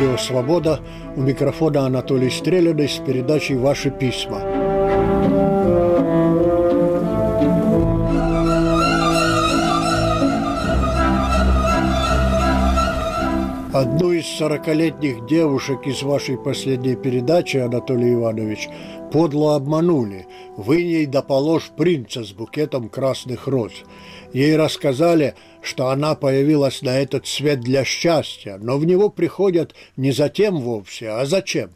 Радио «Свобода». У микрофона Анатолий Стреляный с передачей «Ваши письма». Одну из сорокалетних девушек из вашей последней передачи, Анатолий Иванович, подло обманули. Вы ей доположь принца с букетом красных роз. Ей рассказали, что она появилась на этот свет для счастья, но в него приходят не затем вовсе, а зачем?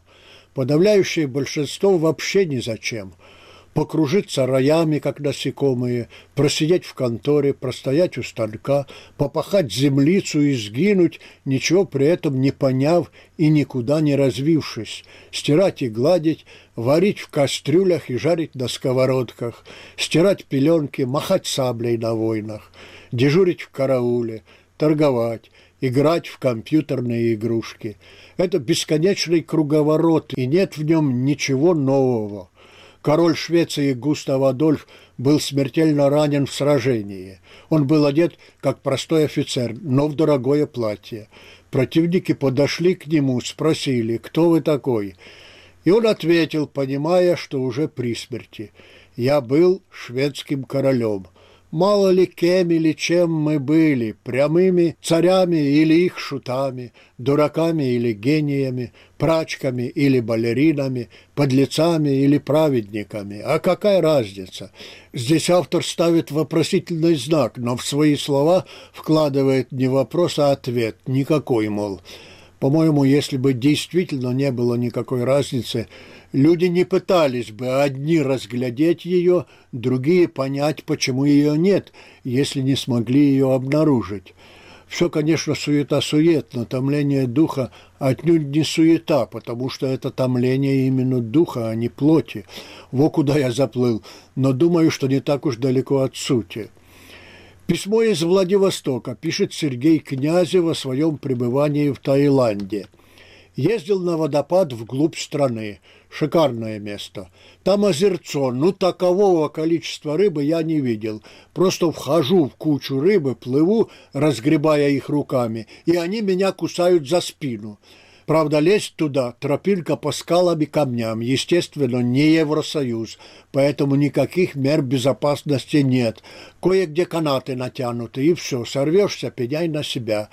Подавляющее большинство вообще ни зачем – покружиться роями, как насекомые, просидеть в конторе, простоять у станка, попахать землицу и сгинуть, ничего при этом не поняв и никуда не развившись, стирать и гладить, варить в кастрюлях и жарить на сковородках, стирать пеленки, махать саблей на войнах, дежурить в карауле, торговать, играть в компьютерные игрушки. Это бесконечный круговорот, и нет в нем ничего нового – Король Швеции Густав Адольф был смертельно ранен в сражении. Он был одет как простой офицер, но в дорогое платье. Противники подошли к нему, спросили, кто вы такой? И он ответил, понимая, что уже при смерти. «Я был шведским королем». Мало ли кем или чем мы были, прямыми царями или их шутами, дураками или гениями, прачками или балеринами, подлецами или праведниками. А какая разница? Здесь автор ставит вопросительный знак, но в свои слова вкладывает не вопрос, а ответ. Никакой, мол. По-моему, если бы действительно не было никакой разницы, Люди не пытались бы одни разглядеть ее, другие понять, почему ее нет, если не смогли ее обнаружить. Все, конечно, суета-сует, но томление духа отнюдь не суета, потому что это томление именно духа, а не плоти. Во куда я заплыл, но думаю, что не так уж далеко от сути. Письмо из Владивостока пишет Сергей Князев о своем пребывании в Таиланде. Ездил на водопад вглубь страны – Шикарное место. Там озерцо, ну такового количества рыбы я не видел. Просто вхожу в кучу рыбы, плыву, разгребая их руками, и они меня кусают за спину. Правда, лезть туда тропинка по скалам и камням, естественно, не Евросоюз, поэтому никаких мер безопасности нет. Кое-где канаты натянуты, и все, сорвешься, пеняй на себя.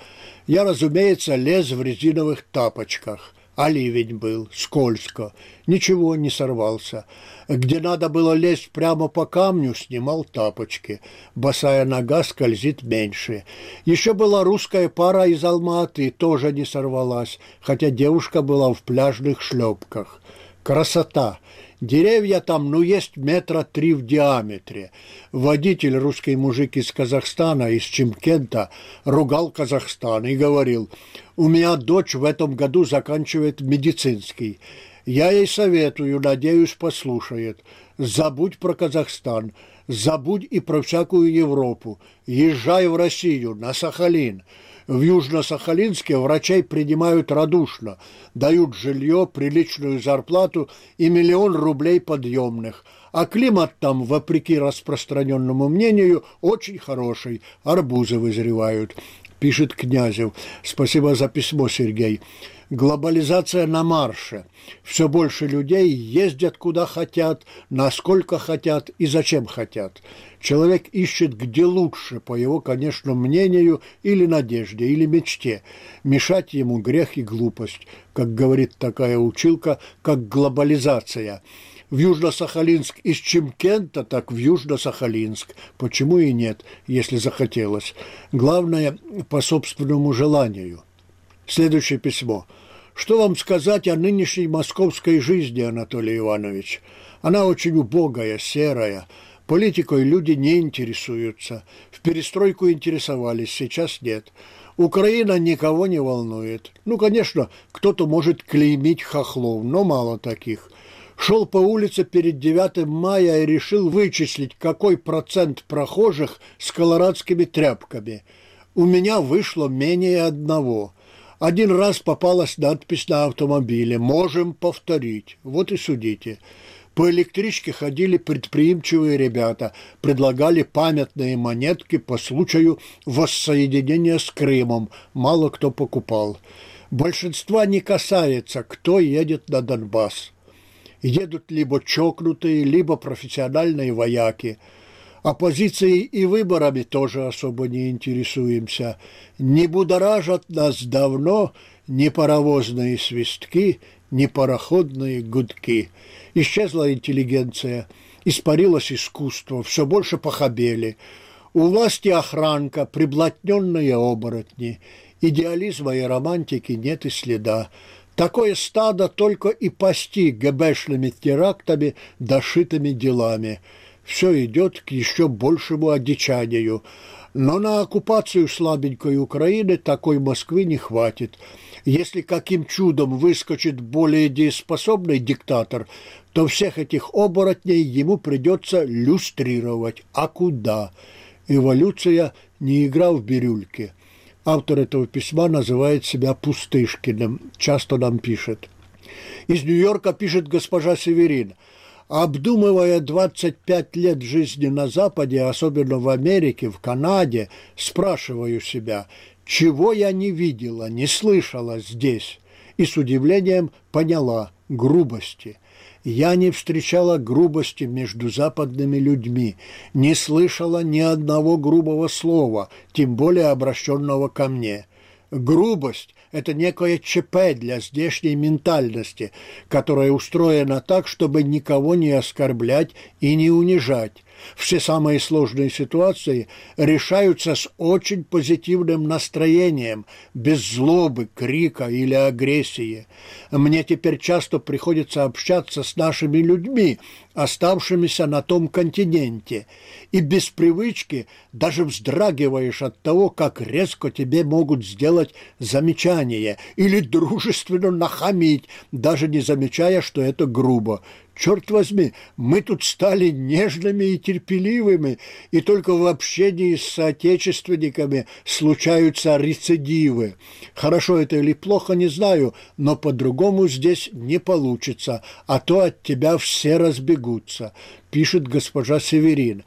Я, разумеется, лез в резиновых тапочках а ливень был, скользко, ничего не сорвался. Где надо было лезть прямо по камню, снимал тапочки. Босая нога скользит меньше. Еще была русская пара из Алматы, тоже не сорвалась, хотя девушка была в пляжных шлепках. Красота! Деревья там, ну, есть метра три в диаметре. Водитель, русский мужик из Казахстана, из Чимкента, ругал Казахстан и говорил, у меня дочь в этом году заканчивает медицинский. Я ей советую, надеюсь, послушает. Забудь про Казахстан, забудь и про всякую Европу. Езжай в Россию, на Сахалин. В Южно-Сахалинске врачей принимают радушно, дают жилье, приличную зарплату и миллион рублей подъемных. А климат там, вопреки распространенному мнению, очень хороший, арбузы вызревают пишет Князев. Спасибо за письмо, Сергей. Глобализация на марше. Все больше людей ездят куда хотят, насколько хотят и зачем хотят. Человек ищет где лучше, по его, конечно, мнению или надежде, или мечте. Мешать ему грех и глупость, как говорит такая училка, как глобализация – в Южно-Сахалинск из Чимкента, так в Южно-Сахалинск. Почему и нет, если захотелось. Главное, по собственному желанию. Следующее письмо. Что вам сказать о нынешней московской жизни, Анатолий Иванович? Она очень убогая, серая. Политикой люди не интересуются. В перестройку интересовались, сейчас нет. Украина никого не волнует. Ну, конечно, кто-то может клеймить хохлов, но мало таких шел по улице перед 9 мая и решил вычислить, какой процент прохожих с колорадскими тряпками. У меня вышло менее одного. Один раз попалась надпись на автомобиле «Можем повторить». Вот и судите. По электричке ходили предприимчивые ребята, предлагали памятные монетки по случаю воссоединения с Крымом. Мало кто покупал. Большинства не касается, кто едет на Донбасс. Едут либо чокнутые, либо профессиональные вояки. Оппозицией и выборами тоже особо не интересуемся. Не будоражат нас давно ни паровозные свистки, ни пароходные гудки. Исчезла интеллигенция, испарилось искусство, все больше похабели. У власти охранка, приблотненные оборотни. Идеализма и романтики нет и следа. Такое стадо только и пасти ГБшными терактами, дошитыми делами. Все идет к еще большему одичанию. Но на оккупацию слабенькой Украины такой Москвы не хватит. Если каким чудом выскочит более дееспособный диктатор, то всех этих оборотней ему придется люстрировать. А куда? Эволюция не игра в бирюльке. Автор этого письма называет себя Пустышкиным, часто нам пишет. Из Нью-Йорка пишет госпожа Северин. Обдумывая 25 лет жизни на Западе, особенно в Америке, в Канаде, спрашиваю себя, чего я не видела, не слышала здесь, и с удивлением поняла грубости. Я не встречала грубости между западными людьми, не слышала ни одного грубого слова, тем более обращенного ко мне. Грубость – это некое ЧП для здешней ментальности, которая устроена так, чтобы никого не оскорблять и не унижать, все самые сложные ситуации решаются с очень позитивным настроением, без злобы, крика или агрессии. Мне теперь часто приходится общаться с нашими людьми, оставшимися на том континенте, и без привычки даже вздрагиваешь от того, как резко тебе могут сделать замечание или дружественно нахамить, даже не замечая, что это грубо. Черт возьми, мы тут стали нежными и терпеливыми, и только в общении с соотечественниками случаются рецидивы. Хорошо это или плохо, не знаю, но по-другому здесь не получится, а то от тебя все разбегутся, пишет госпожа Северин.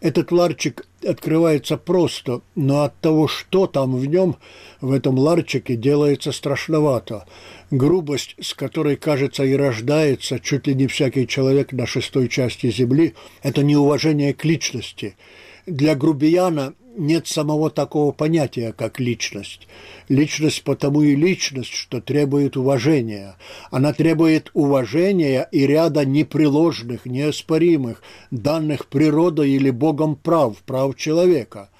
Этот ларчик открывается просто, но от того, что там в нем, в этом ларчике, делается страшновато. Грубость, с которой, кажется, и рождается чуть ли не всякий человек на шестой части Земли, это неуважение к личности. Для грубияна нет самого такого понятия, как личность. Личность потому и личность, что требует уважения. Она требует уважения и ряда непреложных, неоспоримых, данных природой или Богом прав, прав человека.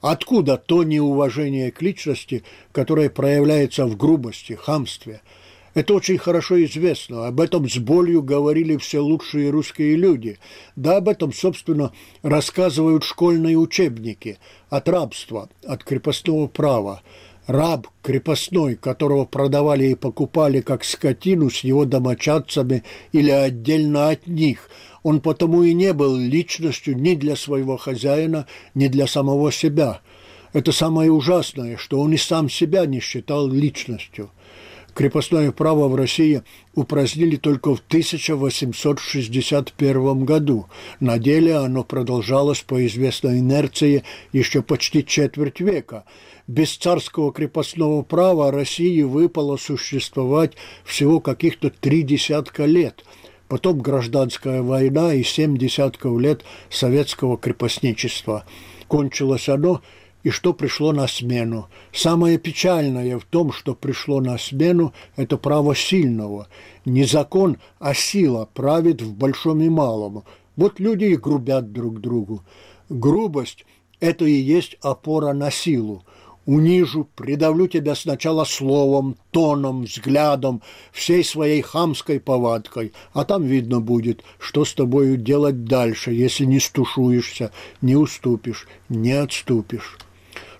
Откуда то неуважение к личности, которое проявляется в грубости, хамстве – это очень хорошо известно. Об этом с болью говорили все лучшие русские люди. Да об этом, собственно, рассказывают школьные учебники. От рабства, от крепостного права. Раб крепостной, которого продавали и покупали как скотину с его домочадцами или отдельно от них, он потому и не был личностью ни для своего хозяина, ни для самого себя. Это самое ужасное, что он и сам себя не считал личностью – Крепостное право в России упразднили только в 1861 году. На деле оно продолжалось по известной инерции еще почти четверть века. Без царского крепостного права России выпало существовать всего каких-то три десятка лет – потом гражданская война и семь десятков лет советского крепостничества. Кончилось оно и что пришло на смену. Самое печальное в том, что пришло на смену, это право сильного. Не закон, а сила правит в большом и малом. Вот люди и грубят друг другу. Грубость – это и есть опора на силу унижу, придавлю тебя сначала словом, тоном, взглядом, всей своей хамской повадкой, а там видно будет, что с тобою делать дальше, если не стушуешься, не уступишь, не отступишь.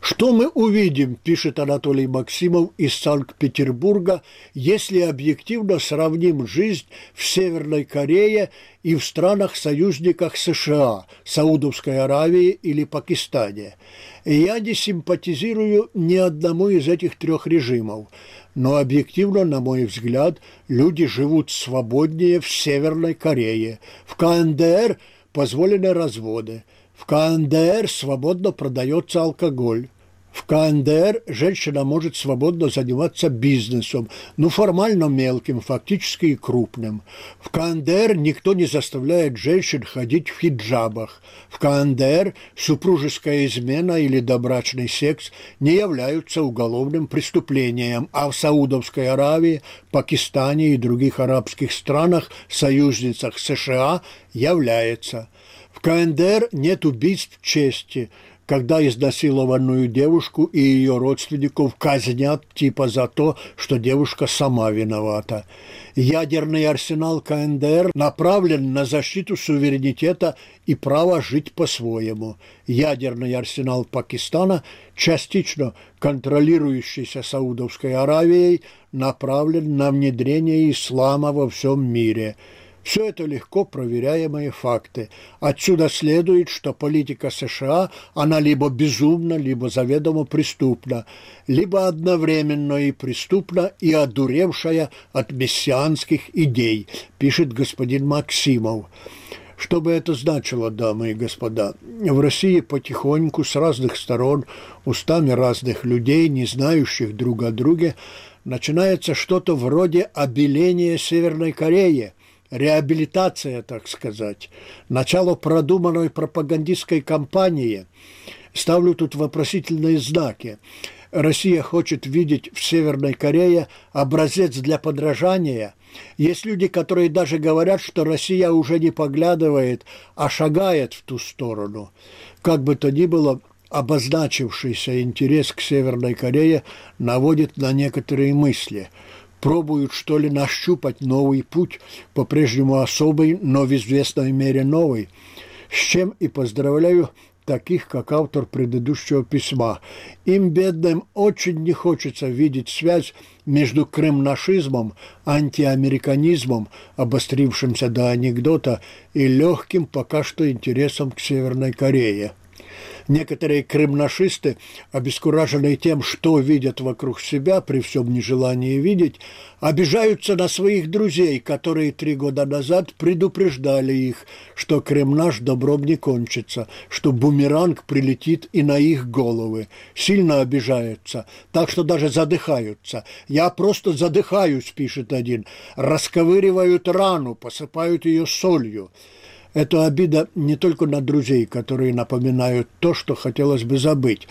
Что мы увидим, пишет Анатолий Максимов из Санкт-Петербурга, если объективно сравним жизнь в Северной Корее и в странах-союзниках США, Саудовской Аравии или Пакистане. Я не симпатизирую ни одному из этих трех режимов, но объективно, на мой взгляд, люди живут свободнее в Северной Корее. В КНДР позволены разводы – в КНДР свободно продается алкоголь. В КНДР женщина может свободно заниматься бизнесом, ну формально мелким, фактически и крупным. В КНДР никто не заставляет женщин ходить в хиджабах. В КНДР супружеская измена или добрачный секс не являются уголовным преступлением, а в Саудовской Аравии, Пакистане и других арабских странах, союзницах США, является. КНДР нет убийств чести – когда изнасилованную девушку и ее родственников казнят типа за то, что девушка сама виновата. Ядерный арсенал КНДР направлен на защиту суверенитета и права жить по-своему. Ядерный арсенал Пакистана, частично контролирующийся Саудовской Аравией, направлен на внедрение ислама во всем мире – все это легко проверяемые факты. Отсюда следует, что политика США, она либо безумна, либо заведомо преступна, либо одновременно и преступна, и одуревшая от мессианских идей, пишет господин Максимов. Что бы это значило, дамы и господа? В России потихоньку с разных сторон, устами разных людей, не знающих друг о друге, начинается что-то вроде обеления Северной Кореи – реабилитация, так сказать, начало продуманной пропагандистской кампании. Ставлю тут вопросительные знаки. Россия хочет видеть в Северной Корее образец для подражания. Есть люди, которые даже говорят, что Россия уже не поглядывает, а шагает в ту сторону. Как бы то ни было, обозначившийся интерес к Северной Корее наводит на некоторые мысли – пробуют, что ли, нащупать новый путь, по-прежнему особый, но в известной мере новый, с чем и поздравляю таких, как автор предыдущего письма. Им, бедным, очень не хочется видеть связь между кремнашизмом, антиамериканизмом, обострившимся до анекдота, и легким пока что интересом к Северной Корее. Некоторые крымнашисты, обескураженные тем, что видят вокруг себя при всем нежелании видеть, обижаются на своих друзей, которые три года назад предупреждали их, что кремнаш добром не кончится, что бумеранг прилетит и на их головы. Сильно обижаются, так что даже задыхаются. «Я просто задыхаюсь», — пишет один. «Расковыривают рану, посыпают ее солью». Это обида не только на друзей, которые напоминают то, что хотелось бы забыть.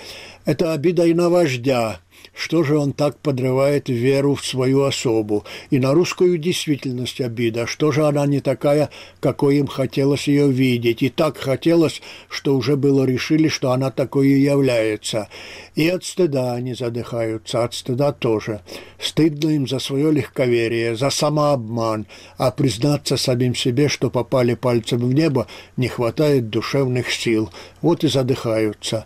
Это обида и на вождя, что же он так подрывает веру в свою особу? И на русскую действительность обида. Что же она не такая, какой им хотелось ее видеть? И так хотелось, что уже было решили, что она такой и является. И от стыда они задыхаются, от стыда тоже. Стыдно им за свое легковерие, за самообман, а признаться самим себе, что попали пальцем в небо, не хватает душевных сил. Вот и задыхаются.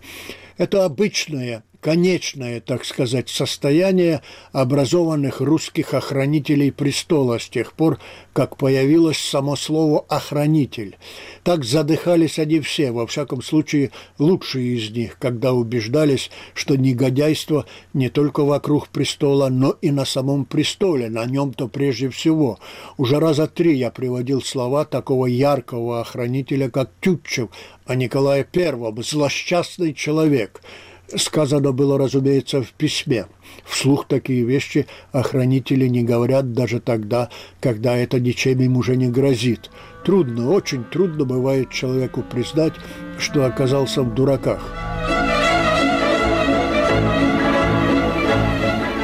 Это обычное, конечное, так сказать, состояние образованных русских охранителей престола с тех пор, как появилось само слово «охранитель». Так задыхались они все, во всяком случае, лучшие из них, когда убеждались, что негодяйство не только вокруг престола, но и на самом престоле, на нем-то прежде всего. Уже раза три я приводил слова такого яркого охранителя, как Тютчев, о Николае Первом, злосчастный человек – Сказано было, разумеется, в письме. Вслух такие вещи охранители не говорят даже тогда, когда это ничем им уже не грозит. Трудно, очень трудно бывает человеку признать, что оказался в дураках.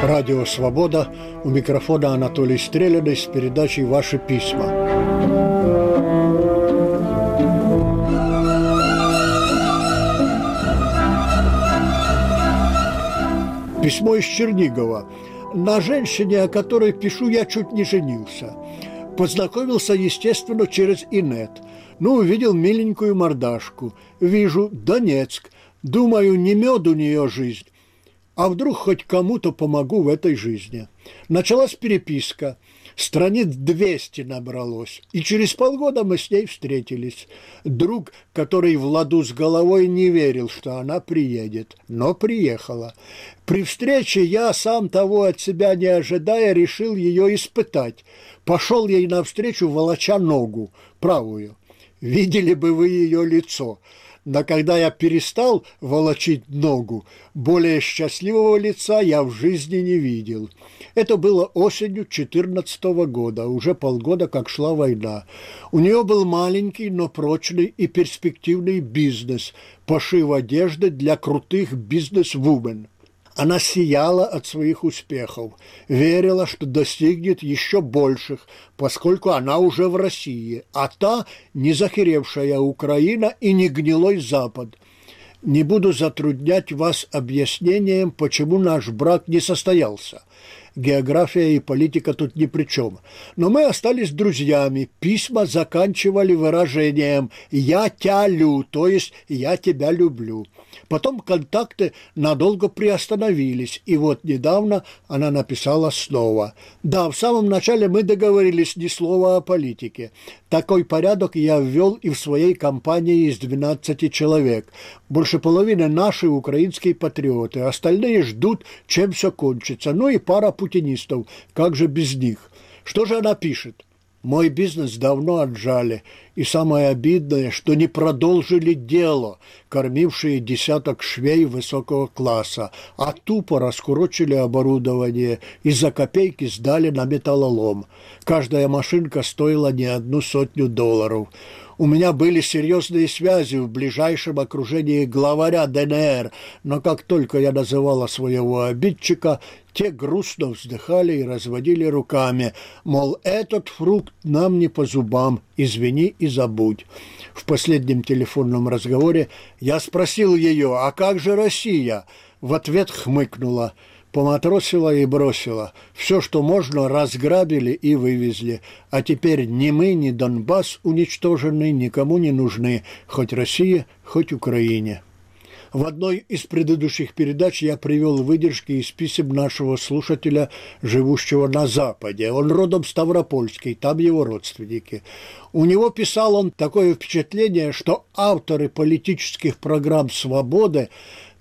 Радио «Свобода». У микрофона Анатолий Стреляный с передачей «Ваши письма». Письмо из Чернигова. На женщине, о которой пишу, я чуть не женился. Познакомился, естественно, через инет. Ну, увидел миленькую мордашку. Вижу Донецк. Думаю, не мед у нее жизнь. А вдруг хоть кому-то помогу в этой жизни. Началась переписка – страниц 200 набралось. И через полгода мы с ней встретились. Друг, который в ладу с головой не верил, что она приедет, но приехала. При встрече я, сам того от себя не ожидая, решил ее испытать. Пошел ей навстречу, волоча ногу, правую. Видели бы вы ее лицо. Но когда я перестал волочить ногу, более счастливого лица я в жизни не видел. Это было осенью 14 года, уже полгода как шла война. У нее был маленький, но прочный и перспективный бизнес – пошив одежды для крутых бизнес-вумен. Она сияла от своих успехов, верила, что достигнет еще больших, поскольку она уже в России, а та не захеревшая Украина и не гнилой Запад. Не буду затруднять вас объяснением, почему наш брак не состоялся. География и политика тут ни при чем. Но мы остались друзьями. Письма заканчивали выражением «я тебя лю», то есть «я тебя люблю». Потом контакты надолго приостановились, и вот недавно она написала снова. Да, в самом начале мы договорились ни слова о политике. Такой порядок я ввел и в своей компании из 12 человек. Больше половины наши украинские патриоты, остальные ждут, чем все кончится. Ну и пара путинистов, как же без них. Что же она пишет? Мой бизнес давно отжали, и самое обидное, что не продолжили дело, кормившие десяток швей высокого класса, а тупо раскурочили оборудование и за копейки сдали на металлолом. Каждая машинка стоила не одну сотню долларов. У меня были серьезные связи в ближайшем окружении главаря ДНР, но как только я называла своего обидчика, те грустно вздыхали и разводили руками, мол, этот фрукт нам не по зубам, извини и забудь. В последнем телефонном разговоре я спросил ее, а как же Россия? В ответ хмыкнула – поматросила и бросила. Все, что можно, разграбили и вывезли. А теперь ни мы, ни Донбасс уничтожены, никому не нужны, хоть Россия, хоть Украине. В одной из предыдущих передач я привел выдержки из писем нашего слушателя, живущего на Западе. Он родом Ставропольский, там его родственники. У него писал он такое впечатление, что авторы политических программ «Свободы»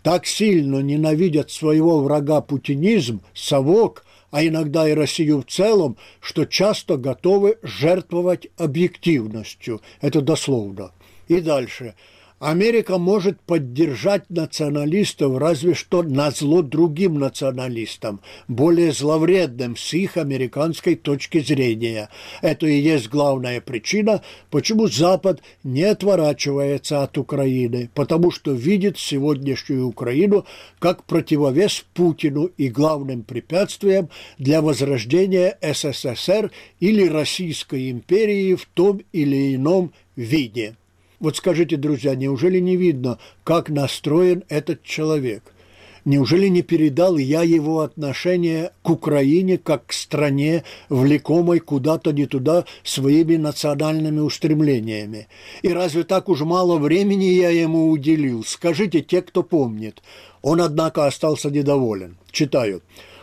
так сильно ненавидят своего врага путинизм, совок, а иногда и Россию в целом, что часто готовы жертвовать объективностью. Это дословно. И дальше. Америка может поддержать националистов разве что на зло другим националистам, более зловредным с их американской точки зрения. Это и есть главная причина, почему Запад не отворачивается от Украины, потому что видит сегодняшнюю Украину как противовес Путину и главным препятствием для возрождения СССР или Российской империи в том или ином виде. Вот скажите, друзья, неужели не видно, как настроен этот человек? Неужели не передал я его отношение к Украине как к стране, влекомой куда-то не туда своими национальными устремлениями? И разве так уж мало времени я ему уделил? Скажите те, кто помнит. Он, однако, остался недоволен. Читаю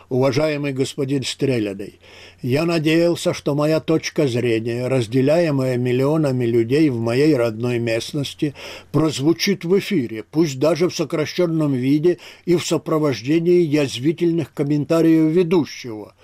уважаемый господин Стреляный, я надеялся, что моя точка зрения, разделяемая миллионами людей в моей родной местности, прозвучит в эфире, пусть даже в сокращенном виде и в сопровождении язвительных комментариев ведущего.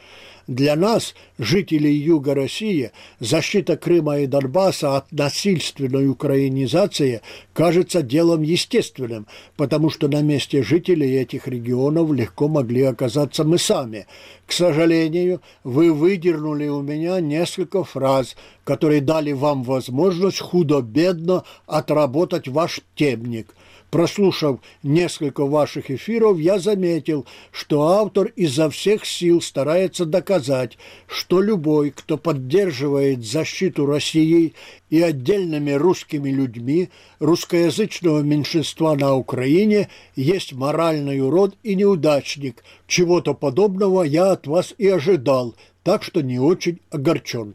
Для нас, жителей Юга России, защита Крыма и Донбасса от насильственной украинизации кажется делом естественным, потому что на месте жителей этих регионов легко могли оказаться мы сами. К сожалению, вы выдернули у меня несколько фраз, которые дали вам возможность худо-бедно отработать ваш темник – Прослушав несколько ваших эфиров, я заметил, что автор изо всех сил старается доказать, что любой, кто поддерживает защиту России и отдельными русскими людьми русскоязычного меньшинства на Украине, есть моральный урод и неудачник. Чего-то подобного я от вас и ожидал, так что не очень огорчен.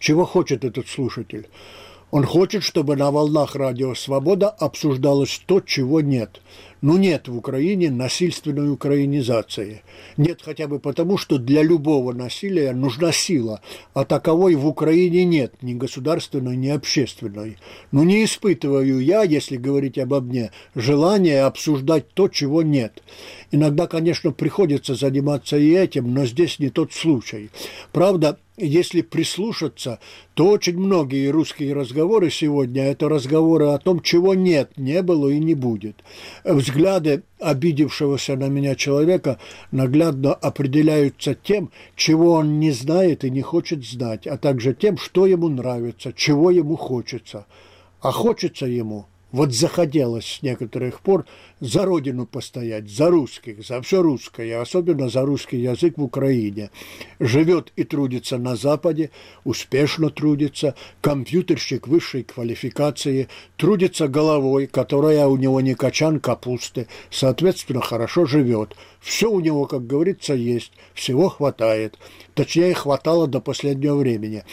Чего хочет этот слушатель? Он хочет, чтобы на волнах радио «Свобода» обсуждалось то, чего нет. Ну нет в Украине насильственной украинизации. Нет хотя бы потому, что для любого насилия нужна сила, а таковой в Украине нет, ни государственной, ни общественной. Ну не испытываю я, если говорить обо мне, желания обсуждать то, чего нет. Иногда, конечно, приходится заниматься и этим, но здесь не тот случай. Правда, если прислушаться, то очень многие русские разговоры сегодня – это разговоры о том, чего нет, не было и не будет. Взгляды обидевшегося на меня человека наглядно определяются тем, чего он не знает и не хочет знать, а также тем, что ему нравится, чего ему хочется. А хочется ему – вот захотелось с некоторых пор за родину постоять, за русских, за все русское, особенно за русский язык в Украине. Живет и трудится на Западе, успешно трудится, компьютерщик высшей квалификации, трудится головой, которая у него не качан капусты, соответственно, хорошо живет. Все у него, как говорится, есть, всего хватает. Точнее, хватало до последнего времени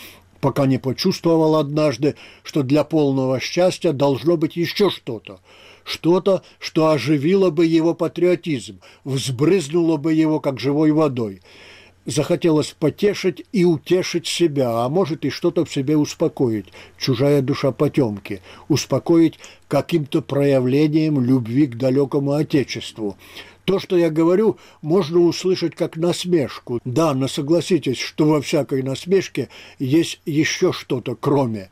пока не почувствовал однажды, что для полного счастья должно быть еще что-то. Что-то, что оживило бы его патриотизм, взбрызнуло бы его, как живой водой. Захотелось потешить и утешить себя, а может и что-то в себе успокоить, чужая душа потемки, успокоить каким-то проявлением любви к далекому Отечеству. То, что я говорю, можно услышать как насмешку. Да, но согласитесь, что во всякой насмешке есть еще что-то кроме.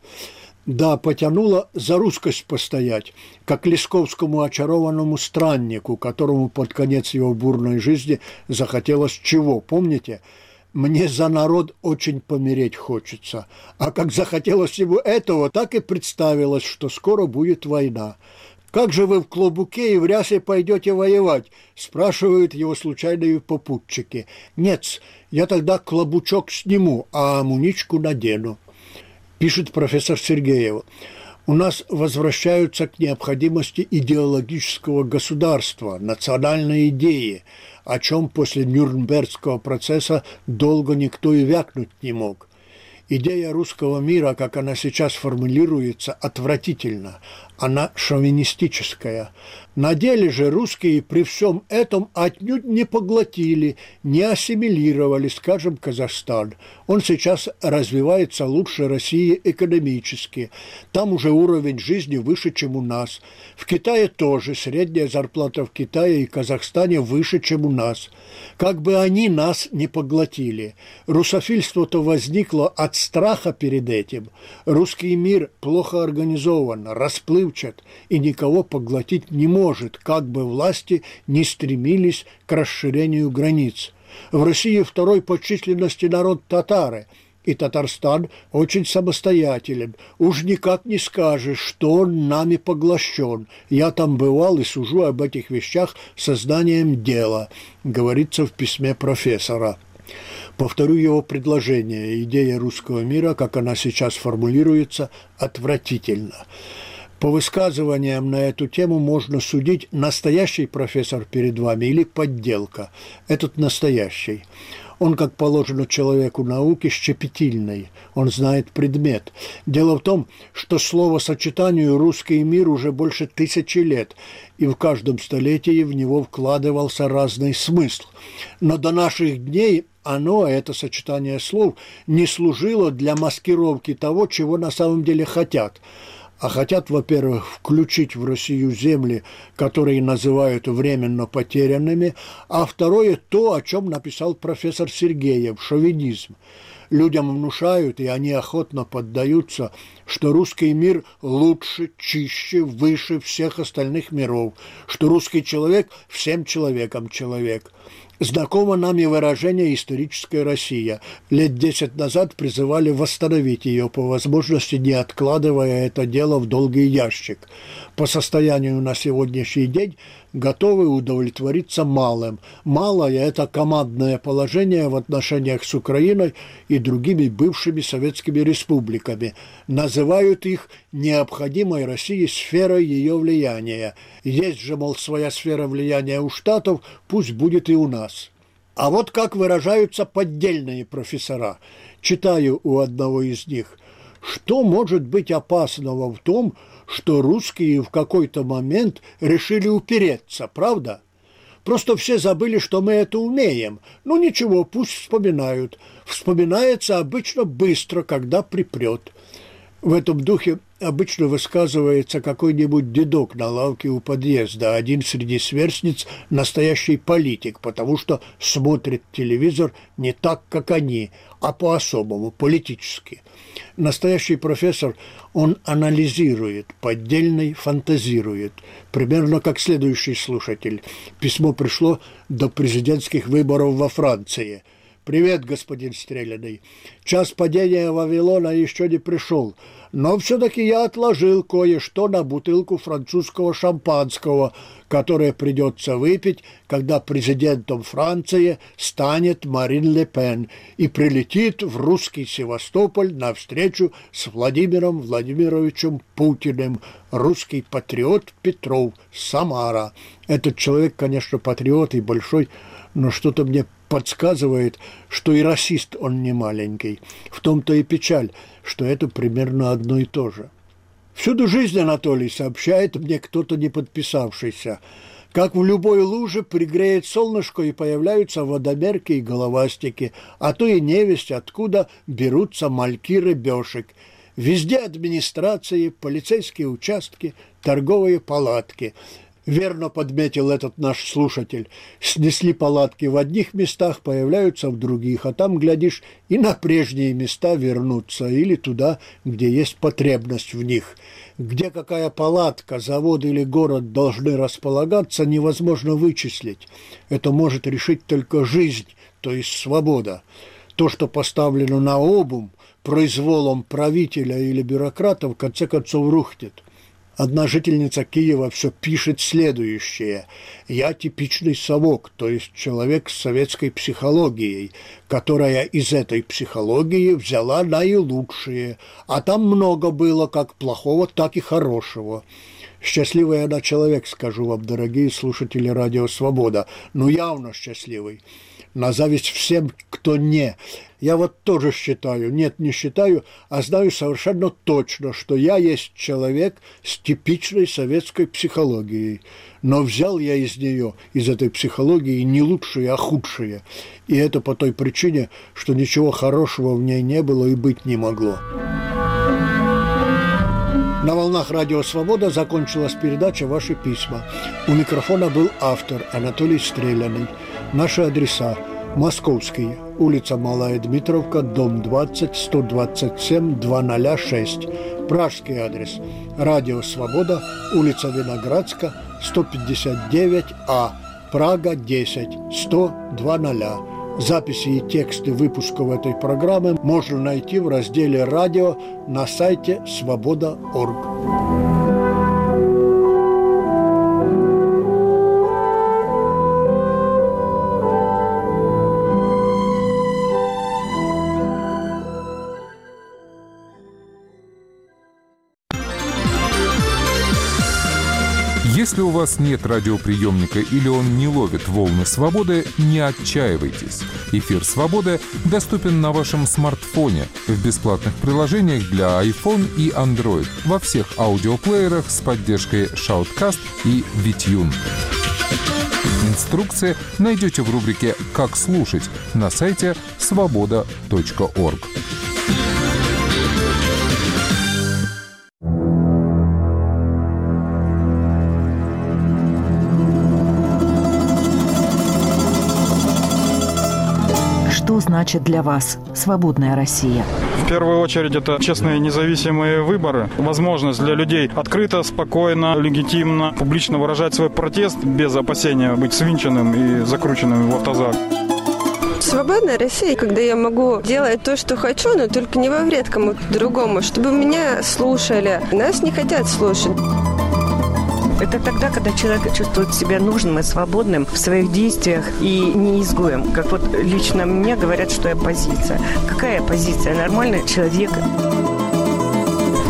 Да, потянуло за русскость постоять, как лесковскому очарованному страннику, которому под конец его бурной жизни захотелось чего, помните? Мне за народ очень помереть хочется. А как захотелось ему этого, так и представилось, что скоро будет война. «Как же вы в клобуке и в рясе пойдете воевать?» – спрашивают его случайные попутчики. «Нет, я тогда клобучок сниму, а амуничку надену», – пишет профессор Сергеев. «У нас возвращаются к необходимости идеологического государства, национальной идеи, о чем после Нюрнбергского процесса долго никто и вякнуть не мог. Идея русского мира, как она сейчас формулируется, отвратительна она шовинистическая. На деле же русские при всем этом отнюдь не поглотили, не ассимилировали, скажем, Казахстан. Он сейчас развивается лучше России экономически. Там уже уровень жизни выше, чем у нас. В Китае тоже средняя зарплата в Китае и Казахстане выше, чем у нас. Как бы они нас не поглотили. Русофильство-то возникло от страха перед этим. Русский мир плохо организован, расплывчат и никого поглотить не может, как бы власти не стремились к расширению границ. В России второй по численности народ татары, и Татарстан очень самостоятелен. Уж никак не скажешь, что он нами поглощен. Я там бывал и сужу об этих вещах сознанием дела, говорится в письме профессора. Повторю его предложение. Идея русского мира, как она сейчас формулируется, отвратительна. По высказываниям на эту тему можно судить, настоящий профессор перед вами или подделка. Этот настоящий. Он, как положено человеку науки, щепетильный. Он знает предмет. Дело в том, что словосочетанию «русский мир» уже больше тысячи лет, и в каждом столетии в него вкладывался разный смысл. Но до наших дней оно, это сочетание слов, не служило для маскировки того, чего на самом деле хотят – а хотят, во-первых, включить в Россию земли, которые называют временно потерянными, а второе – то, о чем написал профессор Сергеев – шовинизм. Людям внушают, и они охотно поддаются, что русский мир лучше, чище, выше всех остальных миров, что русский человек всем человеком человек – Знакомо нам и выражение «историческая Россия». Лет десять назад призывали восстановить ее по возможности, не откладывая это дело в долгий ящик. По состоянию на сегодняшний день готовы удовлетвориться малым. Малое – это командное положение в отношениях с Украиной и другими бывшими советскими республиками. Называют их необходимой России сферой ее влияния. Есть же, мол, своя сфера влияния у Штатов, пусть будет и у нас. А вот как выражаются поддельные профессора. Читаю у одного из них. Что может быть опасного в том, что русские в какой-то момент решили упереться, правда? Просто все забыли, что мы это умеем. Ну ничего, пусть вспоминают. Вспоминается обычно быстро, когда припрет. В этом духе обычно высказывается какой-нибудь дедок на лавке у подъезда, один среди сверстниц – настоящий политик, потому что смотрит телевизор не так, как они, а по-особому, политически. Настоящий профессор, он анализирует, поддельный фантазирует, примерно как следующий слушатель. Письмо пришло до президентских выборов во Франции – «Привет, господин Стреляный. Час падения Вавилона еще не пришел, но все-таки я отложил кое-что на бутылку французского шампанского, которое придется выпить, когда президентом Франции станет Марин Ле Пен и прилетит в русский Севастополь на встречу с Владимиром Владимировичем Путиным, русский патриот Петров, Самара. Этот человек, конечно, патриот и большой, но что-то мне подсказывает, что и расист он не маленький. В том-то и печаль, что это примерно одно и то же. Всюду жизнь, Анатолий, сообщает мне кто-то не подписавшийся. Как в любой луже пригреет солнышко и появляются водомерки и головастики, а то и невесть, откуда берутся мальки рыбешек. Везде администрации, полицейские участки, торговые палатки – Верно подметил этот наш слушатель. Снесли палатки в одних местах, появляются в других, а там, глядишь, и на прежние места вернуться, или туда, где есть потребность в них. Где какая палатка, завод или город должны располагаться, невозможно вычислить. Это может решить только жизнь, то есть свобода. То, что поставлено на обум, произволом правителя или бюрократа, в конце концов рухнет – Одна жительница Киева все пишет следующее. «Я типичный совок, то есть человек с советской психологией, которая из этой психологии взяла наилучшее, а там много было как плохого, так и хорошего». Счастливый она человек, скажу вам, дорогие слушатели Радио Свобода. Ну, явно счастливый. На зависть всем, кто не. Я вот тоже считаю, нет, не считаю, а знаю совершенно точно, что я есть человек с типичной советской психологией. Но взял я из нее, из этой психологии, не лучшее, а худшее. И это по той причине, что ничего хорошего в ней не было и быть не могло. На волнах Радио Свобода закончилась передача «Ваши письма». У микрофона был автор Анатолий Стреляный. Наши адреса – Московский, улица Малая Дмитровка, дом 20, 127, 206. Пражский адрес. Радио «Свобода», улица Виноградска, 159А, Прага, 10, 100, 20. Записи и тексты выпусков этой программы можно найти в разделе «Радио» на сайте свобода.орг. Если у вас нет радиоприемника или он не ловит волны свободы, не отчаивайтесь. Эфир свободы доступен на вашем смартфоне в бесплатных приложениях для iPhone и Android во всех аудиоплеерах с поддержкой Shoutcast и VTune. Инструкции найдете в рубрике «Как слушать» на сайте свобода.орг. значит для вас свободная Россия? В первую очередь это честные независимые выборы, возможность для людей открыто, спокойно, легитимно, публично выражать свой протест без опасения быть свинченным и закрученным в автозак. Свободная Россия, когда я могу делать то, что хочу, но только не во вред кому-то другому, чтобы меня слушали. Нас не хотят слушать. Это тогда, когда человек чувствует себя нужным и свободным в своих действиях и не изгоем. Как вот лично мне говорят, что я оппозиция. Какая оппозиция? Нормальный человек.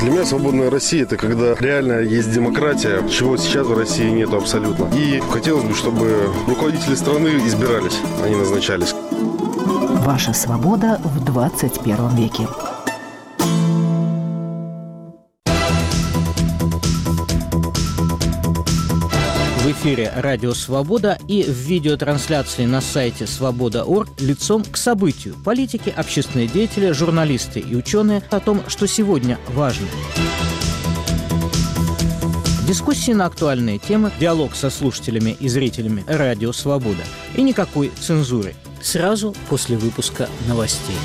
Для меня свободная Россия – это когда реально есть демократия, чего сейчас в России нет абсолютно. И хотелось бы, чтобы руководители страны избирались, а не назначались. Ваша свобода в 21 веке. Эфире «Радио Свобода» и в видеотрансляции на сайте свобода.орг лицом к событию. Политики, общественные деятели, журналисты и ученые о том, что сегодня важно. Дискуссии на актуальные темы, диалог со слушателями и зрителями «Радио Свобода» и никакой цензуры. Сразу после выпуска новостей.